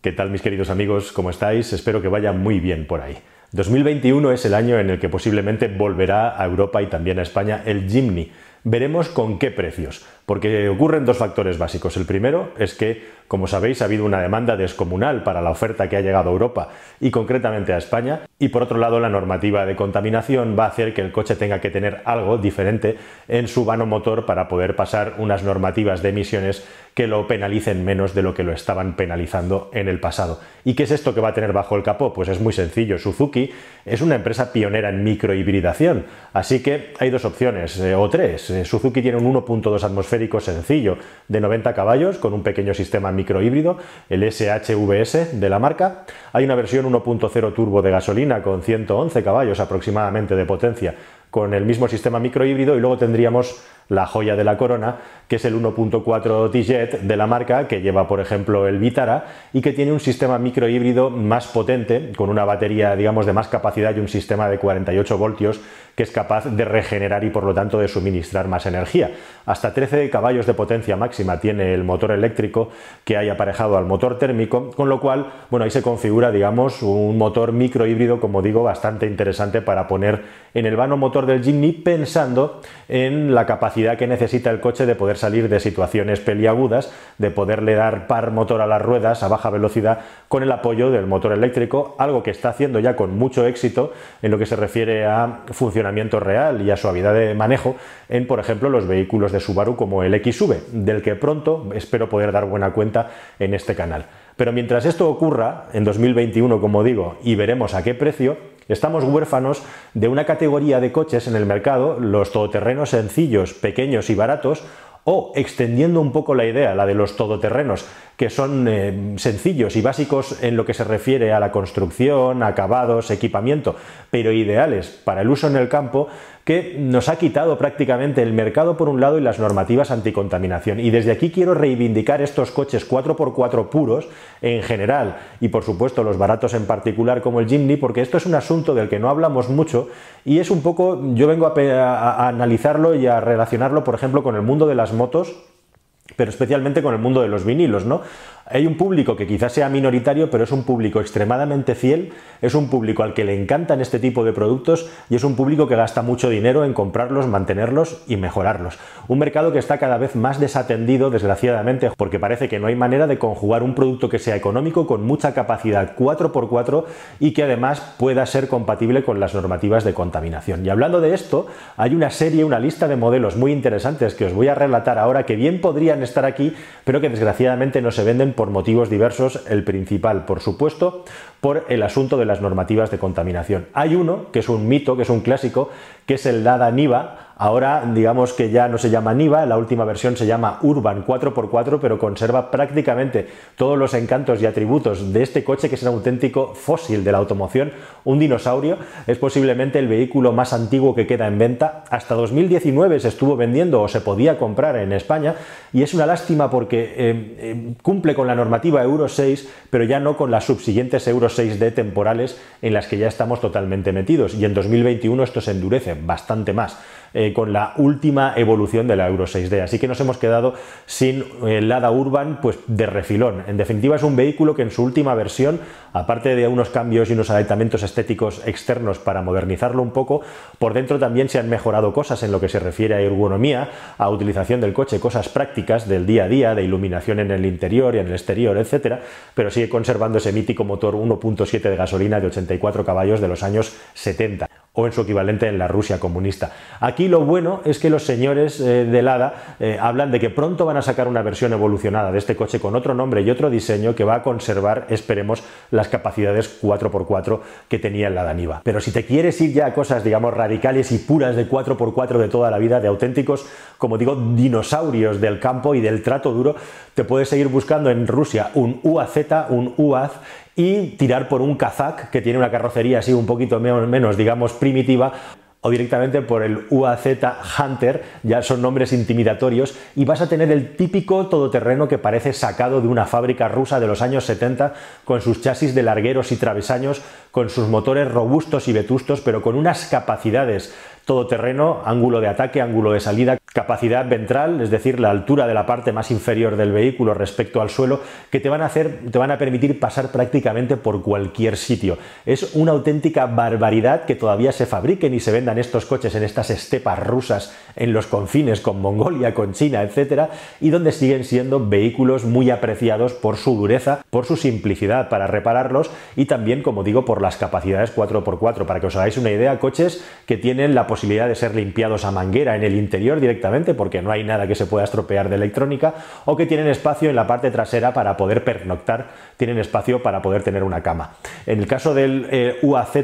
¿Qué tal mis queridos amigos? ¿Cómo estáis? Espero que vaya muy bien por ahí. 2021 es el año en el que posiblemente volverá a Europa y también a España el Jimny. Veremos con qué precios, porque ocurren dos factores básicos. El primero es que como sabéis, ha habido una demanda descomunal para la oferta que ha llegado a Europa y concretamente a España. Y por otro lado, la normativa de contaminación va a hacer que el coche tenga que tener algo diferente en su vano motor para poder pasar unas normativas de emisiones que lo penalicen menos de lo que lo estaban penalizando en el pasado. ¿Y qué es esto que va a tener bajo el capó? Pues es muy sencillo. Suzuki es una empresa pionera en microhibridación, así que hay dos opciones, eh, o tres. Eh, Suzuki tiene un 1.2 atmosférico sencillo de 90 caballos con un pequeño sistema microhíbrido, el SHVS de la marca. Hay una versión 1.0 turbo de gasolina con 111 caballos aproximadamente de potencia con el mismo sistema microhíbrido y luego tendríamos la joya de la corona, que es el 1.4 T-Jet de la marca, que lleva, por ejemplo, el Vitara y que tiene un sistema microhíbrido más potente, con una batería, digamos, de más capacidad y un sistema de 48 voltios que es capaz de regenerar y, por lo tanto, de suministrar más energía. Hasta 13 caballos de potencia máxima tiene el motor eléctrico que hay aparejado al motor térmico, con lo cual, bueno, ahí se configura, digamos, un motor microhíbrido, como digo, bastante interesante para poner en el vano motor del Jimny pensando en la capacidad que necesita el coche de poder salir de situaciones peliagudas, de poderle dar par motor a las ruedas a baja velocidad con el apoyo del motor eléctrico, algo que está haciendo ya con mucho éxito en lo que se refiere a funcionamiento real y a suavidad de manejo en, por ejemplo, los vehículos de Subaru como el XV, del que pronto espero poder dar buena cuenta en este canal. Pero mientras esto ocurra, en 2021, como digo, y veremos a qué precio, Estamos huérfanos de una categoría de coches en el mercado, los todoterrenos sencillos, pequeños y baratos, o extendiendo un poco la idea, la de los todoterrenos, que son eh, sencillos y básicos en lo que se refiere a la construcción, acabados, equipamiento, pero ideales para el uso en el campo, que nos ha quitado prácticamente el mercado por un lado y las normativas anticontaminación. Y desde aquí quiero reivindicar estos coches 4x4 puros en general y por supuesto los baratos en particular como el Jimny, porque esto es un asunto del que no hablamos mucho y es un poco, yo vengo a analizarlo y a relacionarlo, por ejemplo, con el mundo de las motos pero especialmente con el mundo de los vinilos, ¿no? Hay un público que quizás sea minoritario, pero es un público extremadamente fiel, es un público al que le encantan este tipo de productos y es un público que gasta mucho dinero en comprarlos, mantenerlos y mejorarlos. Un mercado que está cada vez más desatendido, desgraciadamente, porque parece que no hay manera de conjugar un producto que sea económico con mucha capacidad 4x4 y que además pueda ser compatible con las normativas de contaminación. Y hablando de esto, hay una serie, una lista de modelos muy interesantes que os voy a relatar ahora que bien podrían estar aquí, pero que desgraciadamente no se venden por motivos diversos. El principal, por supuesto, por el asunto de las normativas de contaminación. Hay uno, que es un mito, que es un clásico, que es el Dada Niva, Ahora digamos que ya no se llama Niva, la última versión se llama Urban 4x4, pero conserva prácticamente todos los encantos y atributos de este coche que es un auténtico fósil de la automoción, un dinosaurio, es posiblemente el vehículo más antiguo que queda en venta. Hasta 2019 se estuvo vendiendo o se podía comprar en España y es una lástima porque eh, eh, cumple con la normativa Euro 6, pero ya no con las subsiguientes Euro 6D temporales en las que ya estamos totalmente metidos y en 2021 esto se endurece bastante más. Eh, con la última evolución de la Euro 6D. Así que nos hemos quedado sin el Lada Urban pues, de refilón. En definitiva es un vehículo que en su última versión, aparte de unos cambios y unos adaptamientos estéticos externos para modernizarlo un poco, por dentro también se han mejorado cosas en lo que se refiere a ergonomía, a utilización del coche, cosas prácticas del día a día, de iluminación en el interior y en el exterior, etcétera, pero sigue conservando ese mítico motor 1.7 de gasolina de 84 caballos de los años 70 o en su equivalente en la Rusia comunista. Aquí lo bueno es que los señores eh, de Lada eh, hablan de que pronto van a sacar una versión evolucionada de este coche con otro nombre y otro diseño que va a conservar, esperemos, las capacidades 4x4 que tenía el Lada Niva. Pero si te quieres ir ya a cosas, digamos, radicales y puras de 4x4 de toda la vida, de auténticos, como digo, dinosaurios del campo y del trato duro, te puedes seguir buscando en Rusia un UAZ, un UAZ y tirar por un Kazak que tiene una carrocería así un poquito menos, digamos, primitiva o directamente por el UAZ Hunter, ya son nombres intimidatorios, y vas a tener el típico todoterreno que parece sacado de una fábrica rusa de los años 70, con sus chasis de largueros y travesaños, con sus motores robustos y vetustos, pero con unas capacidades todoterreno, ángulo de ataque, ángulo de salida, capacidad ventral, es decir, la altura de la parte más inferior del vehículo respecto al suelo, que te van a hacer, te van a permitir pasar prácticamente por cualquier sitio. Es una auténtica barbaridad que todavía se fabriquen y se vendan estos coches en estas estepas rusas, en los confines con Mongolia, con China, etcétera, y donde siguen siendo vehículos muy apreciados por su dureza, por su simplicidad para repararlos y también, como digo, por las capacidades 4x4. Para que os hagáis una idea, coches que tienen la posibilidad de ser limpiados a manguera en el interior directamente porque no hay nada que se pueda estropear de electrónica o que tienen espacio en la parte trasera para poder pernoctar, tienen espacio para poder tener una cama. En el caso del eh, UAZ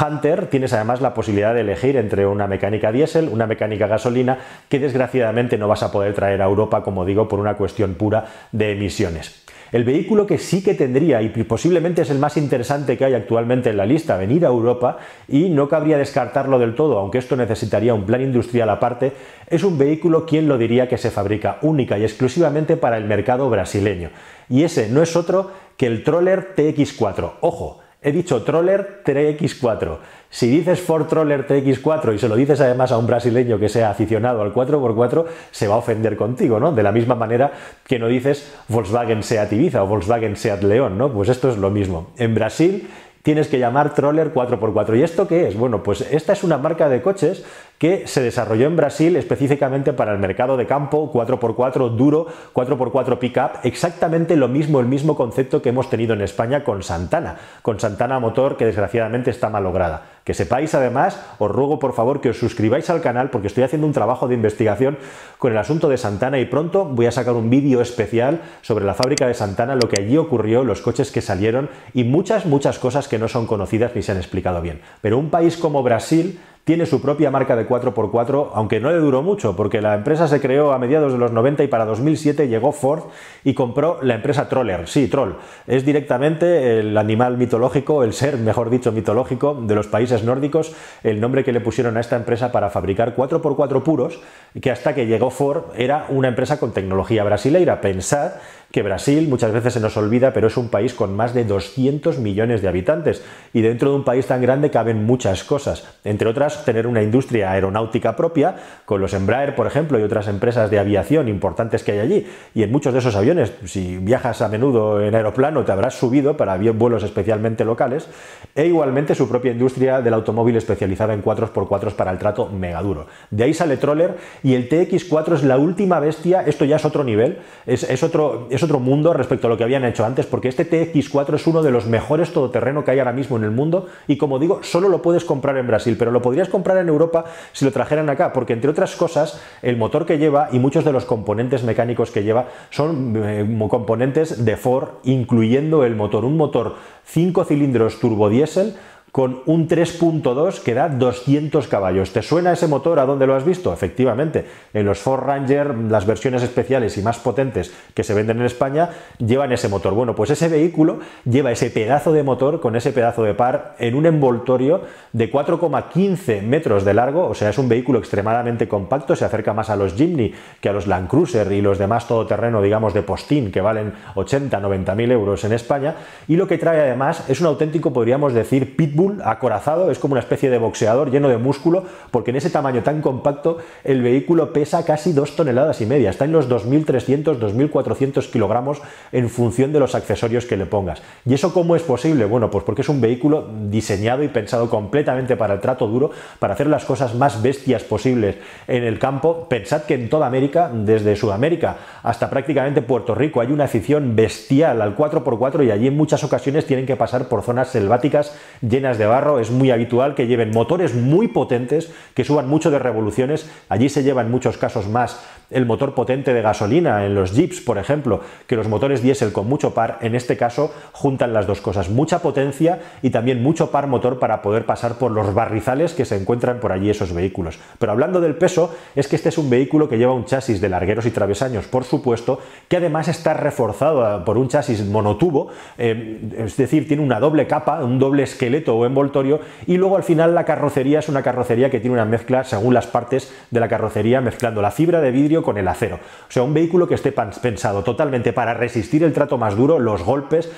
Hunter tienes además la posibilidad de elegir entre una mecánica diésel, una mecánica gasolina, que desgraciadamente no vas a poder traer a Europa, como digo, por una cuestión pura de emisiones. El vehículo que sí que tendría, y posiblemente es el más interesante que hay actualmente en la lista, venir a Europa, y no cabría descartarlo del todo, aunque esto necesitaría un plan industrial aparte, es un vehículo, quien lo diría, que se fabrica única y exclusivamente para el mercado brasileño. Y ese no es otro que el Troller TX4. Ojo, he dicho Troller TX4. Si dices Ford Troller TX4 y se lo dices además a un brasileño que sea aficionado al 4x4, se va a ofender contigo, ¿no? De la misma manera que no dices Volkswagen Seat Ibiza o Volkswagen Seat León, ¿no? Pues esto es lo mismo. En Brasil tienes que llamar Troller 4x4. ¿Y esto qué es? Bueno, pues esta es una marca de coches que se desarrolló en Brasil específicamente para el mercado de campo 4x4 duro, 4x4 pickup, exactamente lo mismo, el mismo concepto que hemos tenido en España con Santana, con Santana Motor que desgraciadamente está malograda. Que sepáis además, os ruego por favor que os suscribáis al canal porque estoy haciendo un trabajo de investigación con el asunto de Santana y pronto voy a sacar un vídeo especial sobre la fábrica de Santana, lo que allí ocurrió, los coches que salieron y muchas, muchas cosas que no son conocidas ni se han explicado bien. Pero un país como Brasil tiene su propia marca de 4x4, aunque no le duró mucho, porque la empresa se creó a mediados de los 90 y para 2007 llegó Ford y compró la empresa Troller. Sí, Troll. Es directamente el animal mitológico, el ser, mejor dicho, mitológico de los países nórdicos, el nombre que le pusieron a esta empresa para fabricar 4x4 puros, que hasta que llegó Ford era una empresa con tecnología brasileira. Pensad que Brasil muchas veces se nos olvida, pero es un país con más de 200 millones de habitantes. Y dentro de un país tan grande caben muchas cosas, entre otras tener una industria aeronáutica propia, con los Embraer, por ejemplo, y otras empresas de aviación importantes que hay allí, y en muchos de esos aviones, si viajas a menudo en aeroplano, te habrás subido para vuelos especialmente locales, e igualmente su propia industria del automóvil especializada en 4x4 para el trato mega duro. De ahí sale Troller y el TX4 es la última bestia, esto ya es otro nivel, es, otro otro mundo respecto a lo que habían hecho antes, porque este TX4 es uno de los mejores todoterreno que hay ahora mismo en el mundo y como digo, solo lo puedes comprar en Brasil, pero lo podrías comprar en Europa si lo trajeran acá, porque entre otras cosas, el motor que lleva y muchos de los componentes mecánicos que lleva son eh, componentes de Ford, incluyendo el motor, un motor 5 cilindros turbodiesel con un 3.2 que da 200 caballos. ¿Te suena ese motor? ¿A dónde lo has visto? Efectivamente, en los Ford Ranger, las versiones especiales y más potentes que se venden en España, llevan ese motor. Bueno, pues ese vehículo lleva ese pedazo de motor con ese pedazo de par en un envoltorio de 4,15 metros de largo, o sea, es un vehículo extremadamente compacto, se acerca más a los Jimny que a los Land Cruiser y los demás todoterreno, digamos, de postín, que valen 80, 90 mil euros en España, y lo que trae además es un auténtico, podríamos decir, pitbull acorazado, es como una especie de boxeador lleno de músculo, porque en ese tamaño tan compacto el vehículo pesa casi dos toneladas y media, está en los 2.300, 2.400 kilogramos en función de los accesorios que le pongas. ¿Y eso cómo es posible? Bueno, pues porque es un vehículo diseñado y pensado completamente para el trato duro, para hacer las cosas más bestias posibles en el campo. Pensad que en toda América, desde Sudamérica hasta prácticamente Puerto Rico, hay una afición bestial al 4x4 y allí en muchas ocasiones tienen que pasar por zonas selváticas llenas de barro, es muy habitual que lleven motores muy potentes, que suban mucho de revoluciones. Allí se lleva en muchos casos más el motor potente de gasolina, en los Jeeps, por ejemplo, que los motores diésel con mucho par, en este caso juntan las dos cosas, mucha potencia y también mucho par motor para poder pasar por los barrizales que se encuentran por allí esos vehículos. Pero hablando del peso, es que este es un vehículo que lleva un chasis de largueros y travesaños, por supuesto, que además está reforzado por un chasis monotubo, eh, es decir, tiene una doble capa, un doble esqueleto envoltorio, y luego al final la carrocería es una carrocería que tiene una mezcla según las partes de la carrocería, mezclando la fibra de vidrio con el acero. O sea, un vehículo que esté pensado totalmente para resistir el trato más duro, los golpes,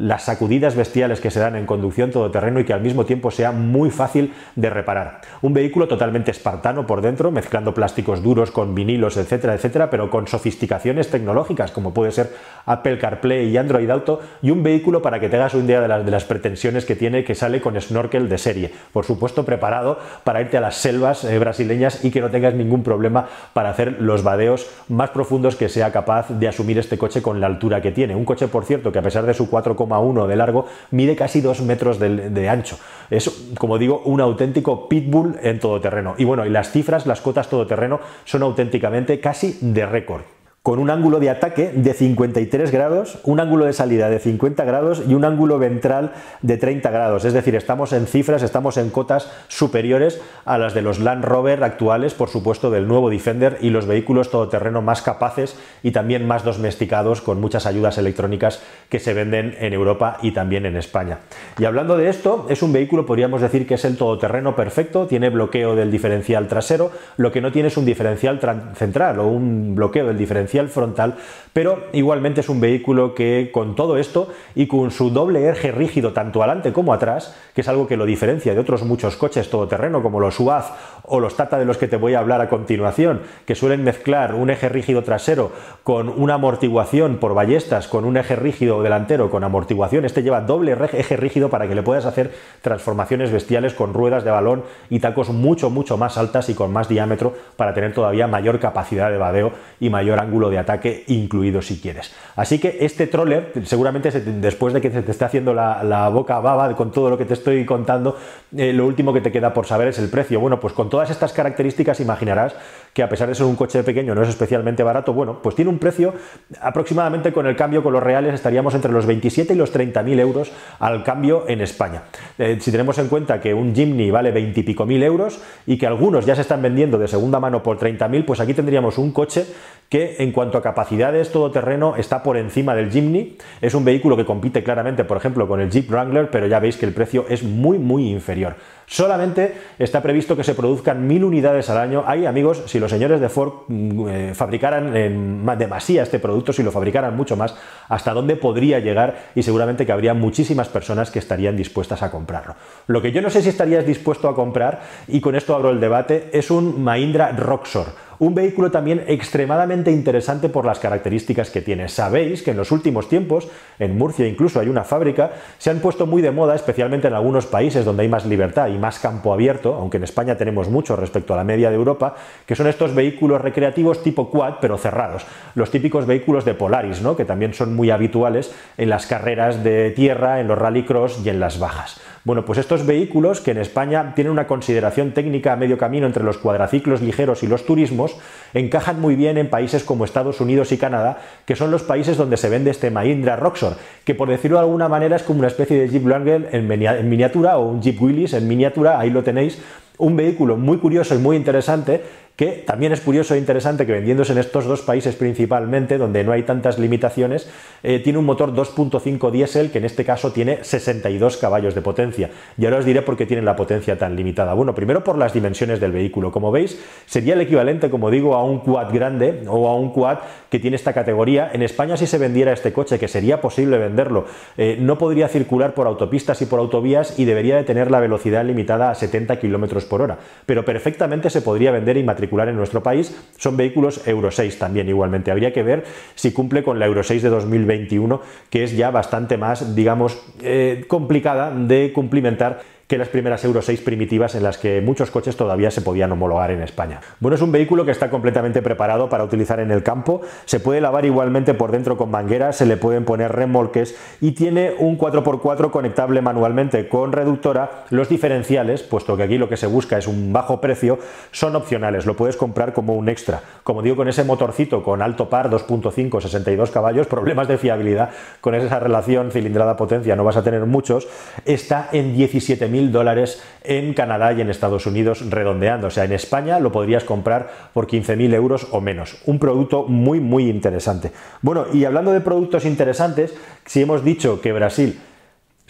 las sacudidas bestiales que se dan en conducción todoterreno y que al mismo tiempo sea muy fácil de reparar. Un vehículo totalmente espartano por dentro, mezclando plásticos duros con vinilos, etcétera, etcétera, pero con sofisticaciones tecnológicas como puede ser Apple CarPlay y Android Auto y un vehículo para que tengas una idea de las, de las pretensiones que tiene que sale con snorkel de serie. Por supuesto, preparado para irte a las selvas eh, brasileñas y que no tengas ningún problema para hacer los vadeos más profundos que sea capaz de asumir este coche con la altura que tiene. Un coche, por cierto, que a pesar de su 4,1 de largo, mide casi 2 metros de, de ancho. Es, como digo, un auténtico pitbull en todoterreno. Y bueno, y las cifras, las cotas todoterreno son auténticamente casi de récord con un ángulo de ataque de 53 grados, un ángulo de salida de 50 grados y un ángulo ventral de 30 grados. Es decir, estamos en cifras, estamos en cotas superiores a las de los Land Rover actuales, por supuesto del nuevo Defender y los vehículos todoterreno más capaces y también más domesticados con muchas ayudas electrónicas que se venden en Europa y también en España. Y hablando de esto, es un vehículo, podríamos decir que es el todoterreno perfecto, tiene bloqueo del diferencial trasero, lo que no tiene es un diferencial central o un bloqueo del diferencial frontal, pero igualmente es un vehículo que con todo esto y con su doble eje rígido tanto adelante como atrás, que es algo que lo diferencia de otros muchos coches todoterreno como los UAZ o los Tata de los que te voy a hablar a continuación, que suelen mezclar un eje rígido trasero con una amortiguación por ballestas, con un eje rígido delantero con amortiguación, este lleva doble eje rígido para que le puedas hacer transformaciones bestiales con ruedas de balón y tacos mucho mucho más altas y con más diámetro para tener todavía mayor capacidad de vadeo y mayor ángulo de ataque incluido si quieres. Así que este troller, seguramente después de que te esté haciendo la, boca baba con todo lo que te estoy contando, eh, lo último que te queda por saber es el precio. Bueno, pues con todas estas características imaginarás que a pesar de ser un coche pequeño no es especialmente barato, bueno, pues tiene un precio aproximadamente con el cambio con los reales estaríamos entre los 27 y los 30 mil euros al cambio en España. Eh, si tenemos en cuenta que un Jimny vale 20 y pico mil euros y que algunos ya se están vendiendo de segunda mano por 30 mil, pues aquí tendríamos un coche que en cuanto a capacidades todoterreno está por encima del Jimny. Es un vehículo que compite claramente, por ejemplo, con el Jeep Wrangler, pero ya veis que el precio es muy, muy inferior. Solamente está previsto que se produzcan mil unidades al año. Hay amigos, si los señores de Ford mm, eh, fabricaran en este producto, si lo fabricaran mucho más, hasta dónde podría llegar y seguramente que habría muchísimas personas que estarían dispuestas a comprarlo. Lo que yo no sé si estarías dispuesto a comprar, y con esto abro el debate, es un Mahindra Roxor un vehículo también extremadamente interesante por las características que tiene. Sabéis que en los últimos tiempos, en Murcia incluso hay una fábrica, se han puesto muy de moda, especialmente en algunos países donde hay más libertad y más campo abierto, aunque en España tenemos mucho respecto a la media de Europa, que son estos vehículos recreativos tipo quad, pero cerrados. Los típicos vehículos de Polaris, ¿no? que también son muy habituales en las carreras de tierra, en los rallycross y en las bajas. Bueno, pues estos vehículos que en España tienen una consideración técnica a medio camino entre los cuadraciclos ligeros y los turismos, encajan muy bien en países como Estados Unidos y Canadá, que son los países donde se vende este Mahindra Roxor, que por decirlo de alguna manera es como una especie de Jeep Wrangler en miniatura o un Jeep Willys en miniatura, ahí lo tenéis, un vehículo muy curioso y muy interesante que también es curioso e interesante que vendiéndose en estos dos países principalmente, donde no hay tantas limitaciones, eh, tiene un motor 2.5 diésel que en este caso tiene 62 caballos de potencia. Y ahora os diré por qué tiene la potencia tan limitada. Bueno, primero por las dimensiones del vehículo. Como veis, sería el equivalente, como digo, a un quad grande o a un quad que tiene esta categoría. En España, si se vendiera este coche, que sería posible venderlo, eh, no podría circular por autopistas y por autovías y debería de tener la velocidad limitada a 70 km por hora. Pero perfectamente se podría vender y matricular en nuestro país son vehículos Euro 6 también igualmente. Habría que ver si cumple con la Euro 6 de 2021, que es ya bastante más, digamos, eh, complicada de cumplimentar que las primeras Euro 6 primitivas en las que muchos coches todavía se podían homologar en España. Bueno, es un vehículo que está completamente preparado para utilizar en el campo, se puede lavar igualmente por dentro con mangueras, se le pueden poner remolques y tiene un 4x4 conectable manualmente con reductora. Los diferenciales, puesto que aquí lo que se busca es un bajo precio, son opcionales, lo puedes comprar como un extra. Como digo, con ese motorcito con alto par 2.5, 62 caballos, problemas de fiabilidad con esa relación cilindrada-potencia no vas a tener muchos, está en 17.000 dólares en Canadá y en Estados Unidos redondeando. O sea, en España lo podrías comprar por 15.000 euros o menos. Un producto muy, muy interesante. Bueno, y hablando de productos interesantes, si hemos dicho que Brasil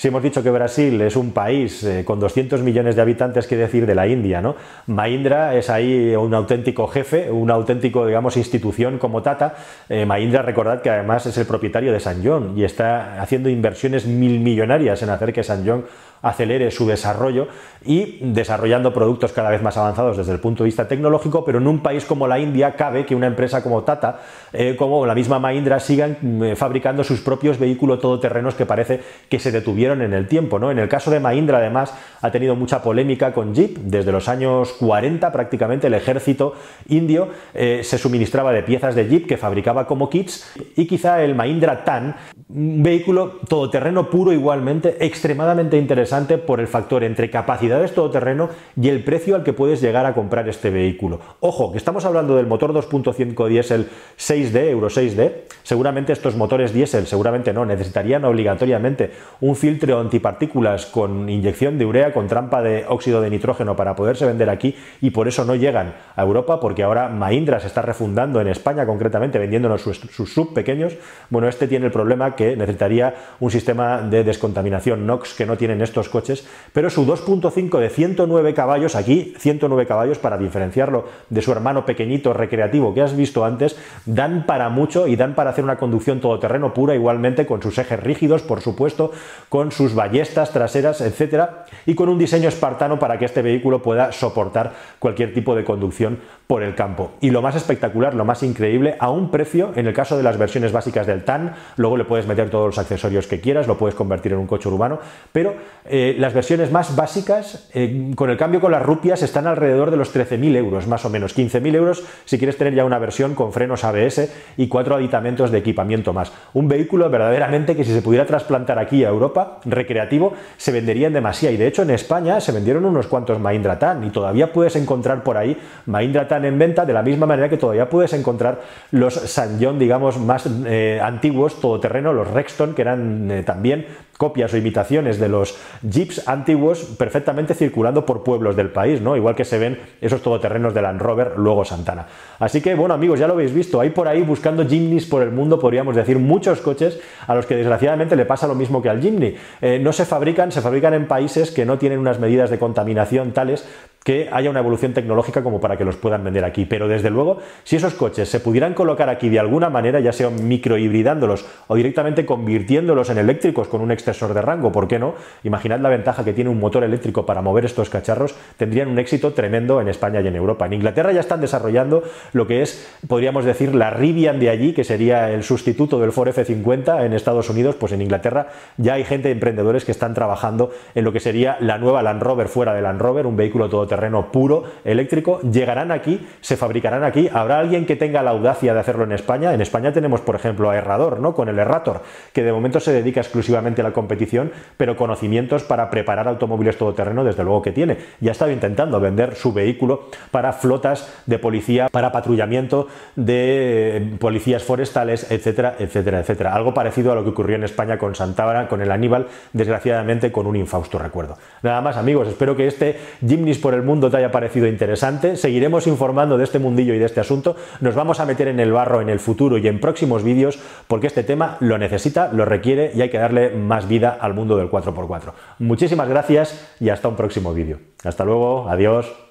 Si hemos dicho que Brasil es un país eh, con 200 millones de habitantes, ¿qué decir de la India? ¿no? Mahindra es ahí un auténtico jefe, un auténtico, digamos, institución como Tata. Eh, Mahindra, recordad que además es el propietario de San John y está haciendo inversiones mil millonarias en hacer que San John acelere su desarrollo y desarrollando productos cada vez más avanzados desde el punto de vista tecnológico, pero en un país como la India cabe que una empresa como Tata, eh, como la misma Mahindra, sigan mm, fabricando sus propios vehículos todoterrenos que parece que se detuvieron en el tiempo. ¿no? En el caso de Mahindra, además, ha tenido mucha polémica con Jeep. Desde los años 40 prácticamente el ejército indio eh, se suministraba de piezas de Jeep que fabricaba como kits y quizá el Mahindra Tan, un vehículo todoterreno puro igualmente, extremadamente interesante por el factor entre capacidades todoterreno y el precio al que puedes llegar a comprar este vehículo. Ojo, que estamos hablando del motor 2.5 diésel 6D, Euro 6D. Seguramente estos motores diésel, seguramente no, necesitarían obligatoriamente un filtro antipartículas con inyección de urea con trampa de óxido de nitrógeno para poderse vender aquí y por eso no llegan a Europa porque ahora Mahindra se está refundando en España concretamente vendiéndonos sus, sus sub pequeños. Bueno, este tiene el problema que necesitaría un sistema de descontaminación NOx que no tienen estos coches, pero su 2.5 de 109 caballos, aquí 109 caballos para diferenciarlo de su hermano pequeñito recreativo que has visto antes, dan para mucho y dan para hacer una conducción todoterreno pura igualmente con sus ejes rígidos, por supuesto, con sus ballestas traseras, etcétera, y con un diseño espartano para que este vehículo pueda soportar cualquier tipo de conducción por el campo. Y lo más espectacular, lo más increíble, a un precio, en el caso de las versiones básicas del TAN, luego le puedes meter todos los accesorios que quieras, lo puedes convertir en un coche urbano, pero eh, las versiones más básicas, eh, con el cambio con las rupias, están alrededor de los 13.000 euros, más o menos. 15.000 euros si quieres tener ya una versión con frenos ABS y cuatro aditamentos de equipamiento más. Un vehículo verdaderamente que si se pudiera trasplantar aquí a Europa, recreativo, se vendería en demasía. Y de hecho en España se vendieron unos cuantos Mahindra Tan y todavía puedes encontrar por ahí Mahindra Tan en venta de la misma manera que todavía puedes encontrar los San John, digamos, más eh, antiguos, todoterreno, los Rexton, que eran también copias o imitaciones de los jeeps antiguos perfectamente circulando por pueblos del país, ¿no? Igual que se ven esos todoterrenos de Land Rover, luego Santana. Así que, bueno, amigos, ya lo habéis visto, hay por ahí buscando Jimneys por el mundo, podríamos decir, muchos coches a los que desgraciadamente le pasa lo mismo que al Jimny. Eh, no se fabrican, se fabrican en países que no tienen unas medidas de contaminación tales que haya una evolución tecnológica como para que los puedan vender aquí. Pero desde luego, si esos coches se pudieran colocar aquí de alguna manera, ya sea microhibridándolos o directamente convirtiéndolos en eléctricos con un extensor de rango, ¿por qué no? Imaginad la ventaja que tiene un motor eléctrico para mover estos cacharros, tendrían un éxito tremendo en España y en Europa. En Inglaterra ya están desarrollando lo que es, podríamos decir, la Rivian de allí, que sería el sustituto del Ford F50 en Estados Unidos, pues en Inglaterra ya hay gente, emprendedores que están trabajando en lo que sería la nueva Land Rover fuera de Land Rover, un vehículo todo terreno puro, eléctrico, llegarán aquí, se fabricarán aquí. ¿Habrá alguien que tenga la audacia de hacerlo en España? En España tenemos, por ejemplo, a Errador, ¿no? Con el Errator, que de momento se dedica exclusivamente a la competición, pero conocimientos para preparar automóviles todoterreno, desde luego que tiene. Ya ha estado intentando vender su vehículo para flotas de policía, para patrullamiento de policías forestales, etcétera, etcétera, etcétera. Algo parecido a lo que ocurrió en España con Santabria, con el Aníbal, desgraciadamente con un infausto recuerdo. Nada más, amigos, espero que este Jimnis por mundo te haya parecido interesante. Seguiremos informando de este mundillo y de este asunto. Nos vamos a meter en el barro en el futuro y en próximos vídeos porque este tema lo necesita, lo requiere y hay que darle más vida al mundo del 4x4. Muchísimas gracias y hasta un próximo vídeo. Hasta luego, adiós.